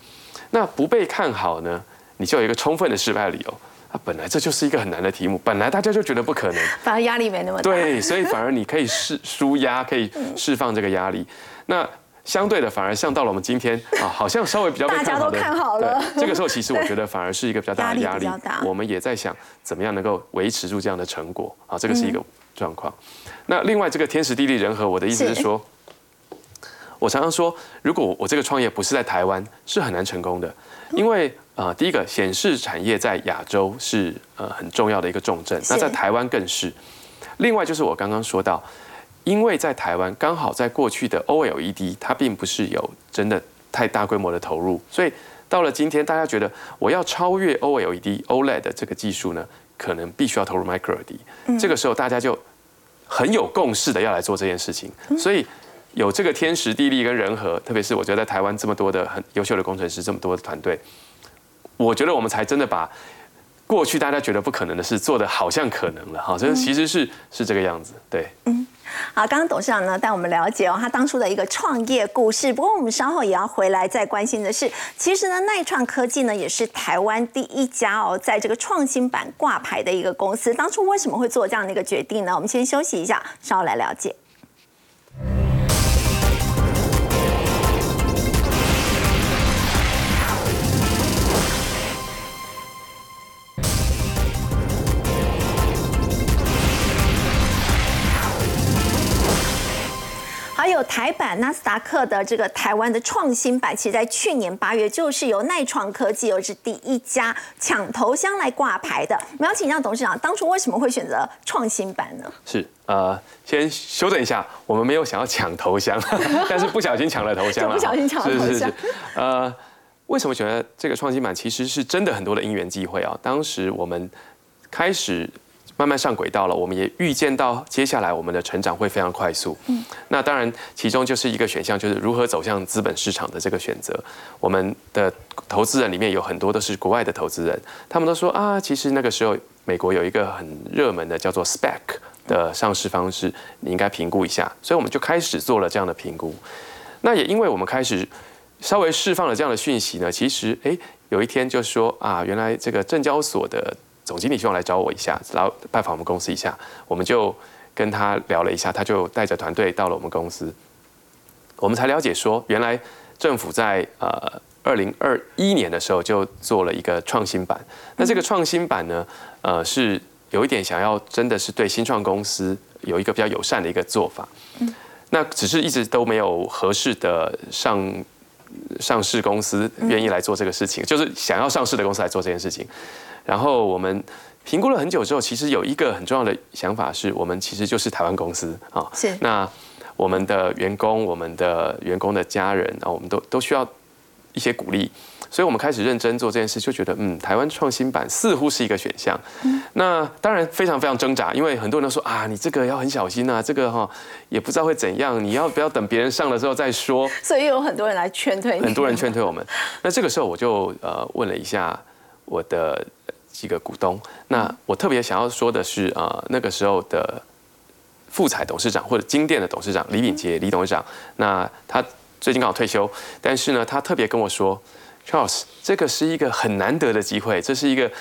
那不被看好呢？你就有一个充分的失败理由啊！本来这就是一个很难的题目，本来大家就觉得不可能，反而压力没那么大。对，所以反而你可以释舒压，可以释放这个压力。那相对的，反而像到了我们今天啊，好像稍微比较大家都看好了。这个时候，其实我觉得反而是一个比较大的压力。我们也在想怎么样能够维持住这样的成果啊，这个是一个状况。那另外，这个天时地利人和，我的意思是说，我常常说，如果我这个创业不是在台湾，是很难成功的，因为。啊，第一个显示产业在亚洲是呃很重要的一个重镇，那在台湾更是。另外就是我刚刚说到，因为在台湾刚好在过去的 OLED 它并不是有真的太大规模的投入，所以到了今天大家觉得我要超越 OLED OLED 的这个技术呢，可能必须要投入 Micro LED。这个时候大家就很有共识的要来做这件事情，所以有这个天时地利跟人和，特别是我觉得在台湾这么多的很优秀的工程师，这么多的团队。我觉得我们才真的把过去大家觉得不可能的事做的好像可能了哈，这其实是是这个样子，对。嗯，好，刚刚董事长呢带我们了解哦，他当初的一个创业故事。不过我们稍后也要回来再关心的是，其实呢，耐创科技呢也是台湾第一家哦，在这个创新版挂牌的一个公司。当初为什么会做这样的一个决定呢？我们先休息一下，稍后来了解。有台版纳斯达克的这个台湾的创新版，其实在去年八月就是由耐创科技，又是第一家抢头香来挂牌的。我们要请教董事长，当初为什么会选择创新版呢？是呃，先修正一下，我们没有想要抢头香，但是不小心抢了头香了。不小心抢了头香。是是是。呃，为什么选择这个创新版？其实是真的很多的因缘际会啊。当时我们开始。慢慢上轨道了，我们也预见到接下来我们的成长会非常快速。嗯，那当然其中就是一个选项，就是如何走向资本市场的这个选择。我们的投资人里面有很多都是国外的投资人，他们都说啊，其实那个时候美国有一个很热门的叫做 SPAC 的上市方式，你应该评估一下。所以我们就开始做了这样的评估。那也因为我们开始稍微释放了这样的讯息呢，其实哎，有一天就说啊，原来这个证交所的。总经理希望来找我一下，然后拜访我们公司一下，我们就跟他聊了一下，他就带着团队到了我们公司，我们才了解说，原来政府在呃二零二一年的时候就做了一个创新版，那这个创新版呢，呃是有一点想要真的是对新创公司有一个比较友善的一个做法，嗯，那只是一直都没有合适的上上市公司愿意来做这个事情，就是想要上市的公司来做这件事情。然后我们评估了很久之后，其实有一个很重要的想法是，我们其实就是台湾公司啊。是。那我们的员工、我们的员工的家人啊，我们都都需要一些鼓励，所以我们开始认真做这件事，就觉得嗯，台湾创新版似乎是一个选项。嗯。那当然非常非常挣扎，因为很多人都说啊，你这个要很小心啊，这个哈也不知道会怎样，你要不要等别人上了之后再说？所以有很多人来劝退。很多人劝退我们。那这个时候我就呃问了一下我的。几个股东，那我特别想要说的是，呃，那个时候的富彩董事长或者金店的董事长李炳杰李董事长，那他最近刚好退休，但是呢，他特别跟我说，Charles，这个是一个很难得的机会，这是一个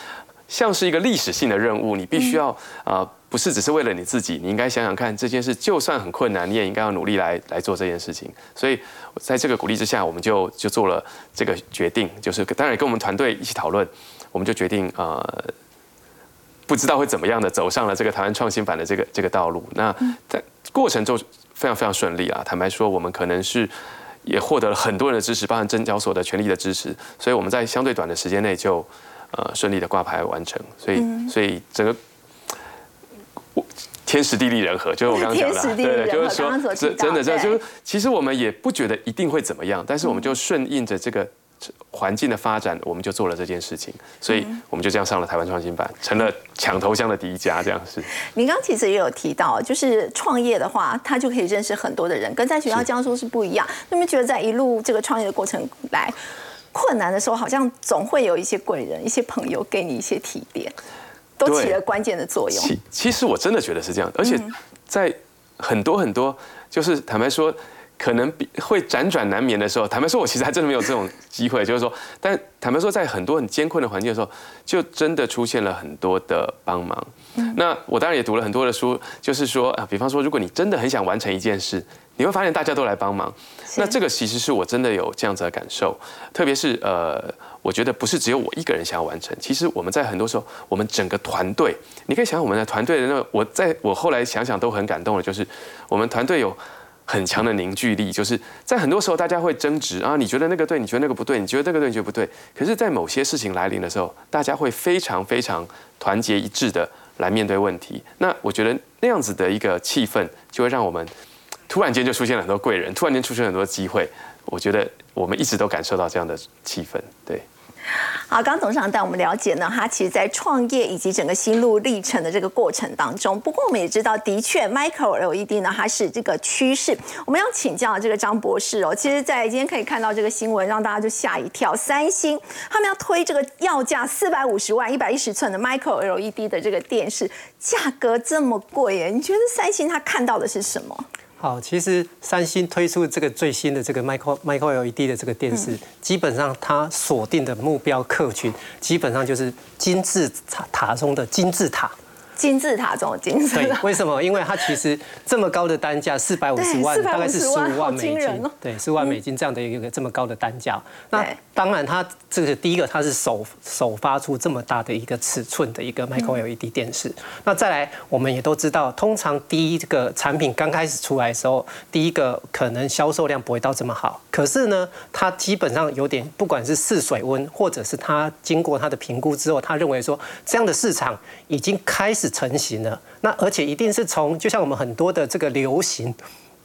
像是一个历史性的任务，你必须要啊，不是只是为了你自己，你应该想想看这件事，就算很困难，你也应该要努力来来做这件事情。所以在这个鼓励之下，我们就就做了这个决定，就是当然跟我们团队一起讨论，我们就决定呃，不知道会怎么样的走上了这个台湾创新版的这个这个道路。那在过程中非常非常顺利啊，坦白说，我们可能是。也获得了很多人的支持，包含证交所的全力的支持，所以我们在相对短的时间内就呃顺利的挂牌完成，所以所以整个天时地利人和，就是我刚刚讲的，对，就是说真真的这就是其实我们也不觉得一定会怎么样，但是我们就顺应着这个。环境的发展，我们就做了这件事情，所以我们就这样上了台湾创新版，成了抢头香的第一家。这样是。您刚其实也有提到，就是创业的话，他就可以认识很多的人，跟在学校教书是不一样。那么觉得在一路这个创业的过程来困难的时候，好像总会有一些贵人、一些朋友给你一些提点，都起了关键的作用。其其实我真的觉得是这样，而且在很多很多，就是坦白说。可能比会辗转难眠的时候，坦白说，我其实还真的没有这种机会。就是说，但坦白说，在很多很艰困的环境的时候，就真的出现了很多的帮忙。那我当然也读了很多的书，就是说啊，比方说，如果你真的很想完成一件事，你会发现大家都来帮忙。那这个其实是我真的有这样子的感受。特别是呃，我觉得不是只有我一个人想要完成，其实我们在很多时候，我们整个团队，你可以想想我们的团队的那，我在我后来想想都很感动的，就是我们团队有。很强的凝聚力，就是在很多时候大家会争执啊，你觉得那个对，你觉得那个不对，你觉得那个对，你觉得不对。可是，在某些事情来临的时候，大家会非常非常团结一致的来面对问题。那我觉得那样子的一个气氛，就会让我们突然间就出现了很多贵人，突然间出现很多机会。我觉得我们一直都感受到这样的气氛，对。好，刚董事长带我们了解呢，他其实在创业以及整个心路历程的这个过程当中。不过我们也知道，的确，Micro LED 呢，它是这个趋势。我们要请教这个张博士哦。其实，在今天可以看到这个新闻，让大家就吓一跳。三星他们要推这个要价四百五十万、一百一十寸的 Micro LED 的这个电视，价格这么贵耶？你觉得三星他看到的是什么？好，其实三星推出这个最新的这个 Micro Micro LED 的这个电视，基本上它锁定的目标客群，基本上就是金字塔塔中的金字塔。金字塔中的金字塔。对，为什么？因为它其实这么高的单价，四百五十万，大概是十五万美金。对，十五万美金这样的一个这么高的单价。那当然，它这个第一个，它是首首发出这么大的一个尺寸的一个 Micro LED 电视。那再来，我们也都知道，通常第一个产品刚开始出来的时候，第一个可能销售量不会到这么好。可是呢，它基本上有点，不管是试水温，或者是它经过它的评估之后，他认为说这样的市场已经开始。成型了，那而且一定是从，就像我们很多的这个流行，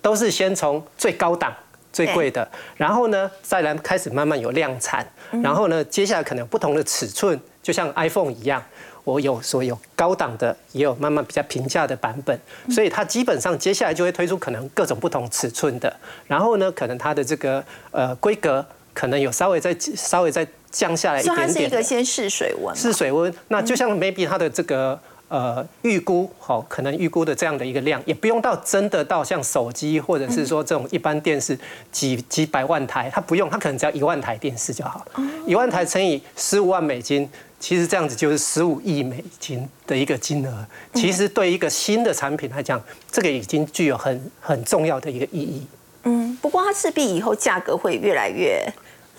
都是先从最高档、最贵的，然后呢，再来开始慢慢有量产，然后呢，接下来可能有不同的尺寸，就像 iPhone 一样，我有所有高档的，也有慢慢比较平价的版本，所以它基本上接下来就会推出可能各种不同尺寸的，然后呢，可能它的这个呃规格可能有稍微再稍微再降下来一点点。它是一个先试水温，试水温，那就像 maybe 它的这个。呃，预估好，可能预估的这样的一个量，也不用到真的到像手机或者是说这种一般电视几几百万台，它不用，它可能只要一万台电视就好了。一万台乘以十五万美金，其实这样子就是十五亿美金的一个金额。其实对一个新的产品来讲，这个已经具有很很重要的一个意义。嗯，不过它势必以后价格会越来越。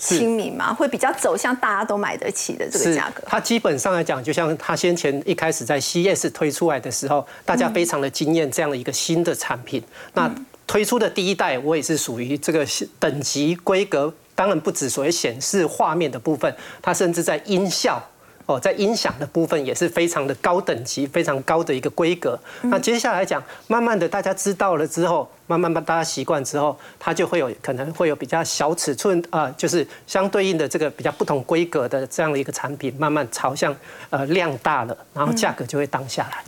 亲民嘛，会比较走向大家都买得起的这个价格。它基本上来讲，就像它先前一开始在 CS 推出来的时候，大家非常的惊艳这样的一个新的产品。那推出的第一代，我也是属于这个等级规格，当然不止所谓显示画面的部分，它甚至在音效。哦，在音响的部分也是非常的高等级、非常高的一个规格。那接下来讲，慢慢的大家知道了之后，慢慢慢大家习惯之后，它就会有可能会有比较小尺寸啊，就是相对应的这个比较不同规格的这样的一个产品，慢慢朝向呃量大了，然后价格就会当下来。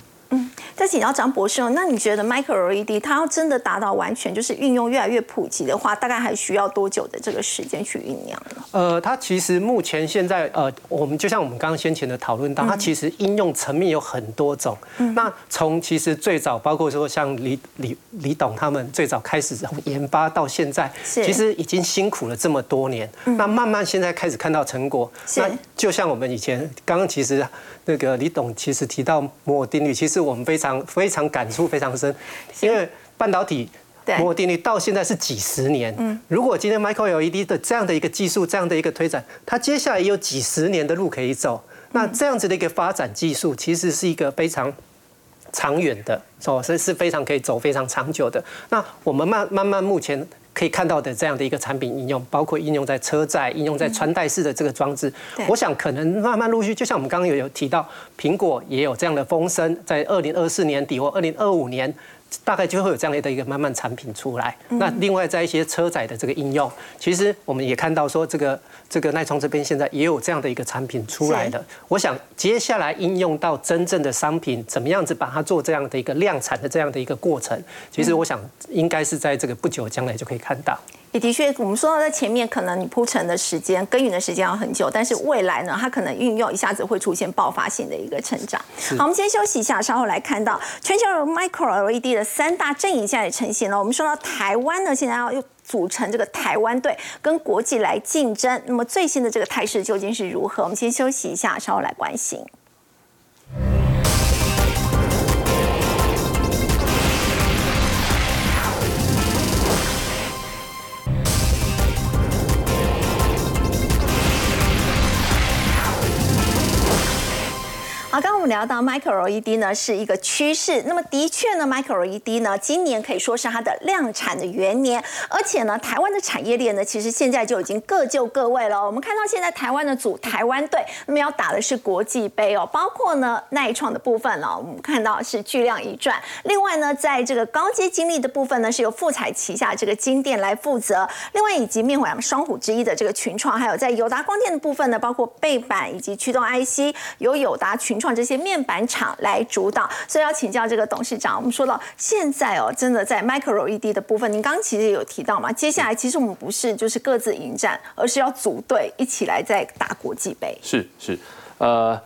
嗯，在再请教张博士哦，那你觉得 Micro LED 它要真的达到完全就是运用越来越普及的话，大概还需要多久的这个时间去酝酿呢？呃，它其实目前现在呃，我们就像我们刚刚先前的讨论到，它其实应用层面有很多种。那从其实最早包括说像李李李董他们最早开始从研发到现在，是其实已经辛苦了这么多年。那慢慢现在开始看到成果。那就像我们以前刚刚其实那个李董其实提到摩尔定律，其实我们非常非常感触非常深，因为半导体。对摩尔定律到现在是几十年，嗯，如果今天 Micro LED 的这样的一个技术，这样的一个推展，它接下来也有几十年的路可以走。那这样子的一个发展技术，其实是一个非常长远的，哦，是是非常可以走非常长久的。那我们慢慢慢目前可以看到的这样的一个产品应用，包括应用在车载、应用在穿戴式的这个装置对，我想可能慢慢陆续，就像我们刚刚有有提到，苹果也有这样的风声，在二零二四年底或二零二五年。大概就会有这样的一个慢慢产品出来。那另外在一些车载的这个应用，其实我们也看到说，这个这个耐创这边现在也有这样的一个产品出来的。我想接下来应用到真正的商品，怎么样子把它做这样的一个量产的这样的一个过程，其实我想应该是在这个不久将来就可以看到。也的确，我们说到在前面，可能你铺陈的时间、耕耘的时间要很久，但是未来呢，它可能运用一下子会出现爆发性的一个成长。好，我们先休息一下，稍后来看到全球 Micro LED 的三大阵营现在也呈现了。我们说到台湾呢，现在要又组成这个台湾队，跟国际来竞争。那么最新的这个态势究竟是如何？我们先休息一下，稍后来关心。好，刚我们聊到 Micro LED 呢是一个趋势，那么的确呢，Micro LED 呢今年可以说是它的量产的元年，而且呢，台湾的产业链呢其实现在就已经各就各位了。我们看到现在台湾的组台湾队，那么要打的是国际杯哦，包括呢耐创的部分呢，我们看到是巨量一转，另外呢，在这个高阶精密的部分呢，是由富彩旗下这个金电来负责，另外以及面板双虎之一的这个群创，还有在友达光电的部分呢，包括背板以及驱动 IC，由友达群创这些面板厂来主导，所以要请教这个董事长。我们说到现在哦，真的在 Micro LED 的部分，您刚刚其实也有提到嘛，接下来其实我们不是就是各自迎战，而是要组队一起来在打国际杯。是是，呃，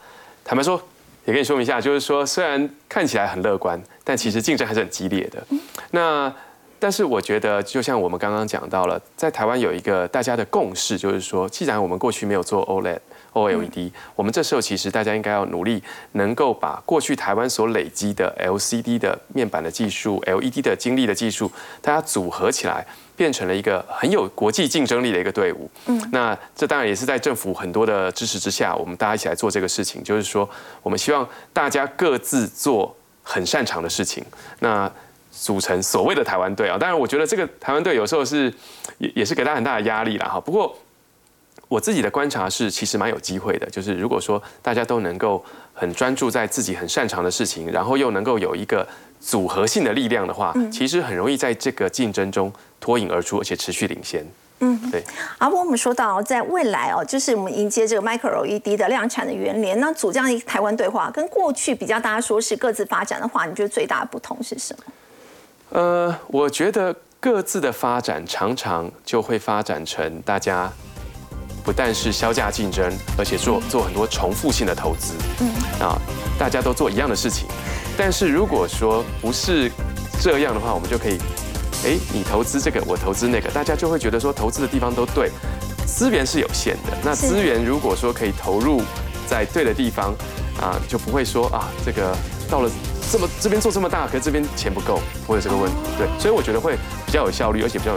坦白说，也跟你说明一下，就是说，虽然看起来很乐观，但其实竞争还是很激烈的。那但是我觉得，就像我们刚刚讲到了，在台湾有一个大家的共识，就是说，既然我们过去没有做 OLED。OLED，我们这时候其实大家应该要努力，能够把过去台湾所累积的 LCD 的面板的技术、LED 的精力的技术，大家组合起来，变成了一个很有国际竞争力的一个队伍。嗯，那这当然也是在政府很多的支持之下，我们大家一起来做这个事情，就是说，我们希望大家各自做很擅长的事情，那组成所谓的台湾队啊。当然，我觉得这个台湾队有时候是也也是给大家很大的压力了哈。不过，我自己的观察是，其实蛮有机会的。就是如果说大家都能够很专注在自己很擅长的事情，然后又能够有一个组合性的力量的话，其实很容易在这个竞争中脱颖而出，而且持续领先。嗯，对。阿波我们说到在未来哦，就是我们迎接这个 Micro LED 的量产的元年，那组这样一个台湾对话，跟过去比较，大家说是各自发展的话，你觉得最大的不同是什么？呃，我觉得各自的发展常常就会发展成大家。不但是销价竞争，而且做做很多重复性的投资。嗯，啊，大家都做一样的事情。但是如果说不是这样的话，我们就可以，哎，你投资这个，我投资那个，大家就会觉得说投资的地方都对。资源是有限的，那资源如果说可以投入在对的地方，啊，就不会说啊，这个到了这么这边做这么大，可是这边钱不够，会有这个问题。对，所以我觉得会比较有效率，而且比较容易